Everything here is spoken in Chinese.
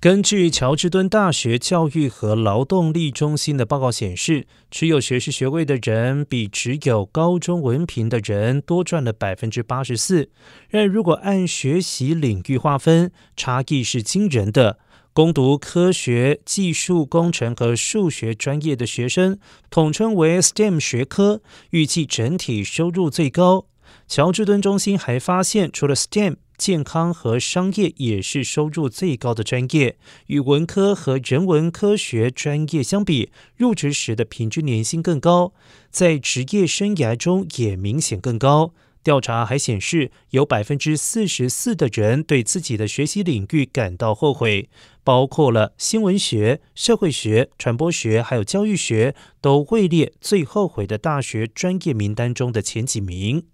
根据乔治敦大学教育和劳动力中心的报告显示，持有学士学位的人比只有高中文凭的人多赚了百分之八十四。然而，如果按学习领域划分，差异是惊人的。攻读科学、技术、工程和数学专业的学生，统称为 STEM 学科，预计整体收入最高。乔治敦中心还发现，除了 STEM。健康和商业也是收入最高的专业，与文科和人文科学专业相比，入职时的平均年薪更高，在职业生涯中也明显更高。调查还显示，有百分之四十四的人对自己的学习领域感到后悔，包括了新闻学、社会学、传播学还有教育学，都位列最后悔的大学专业名单中的前几名。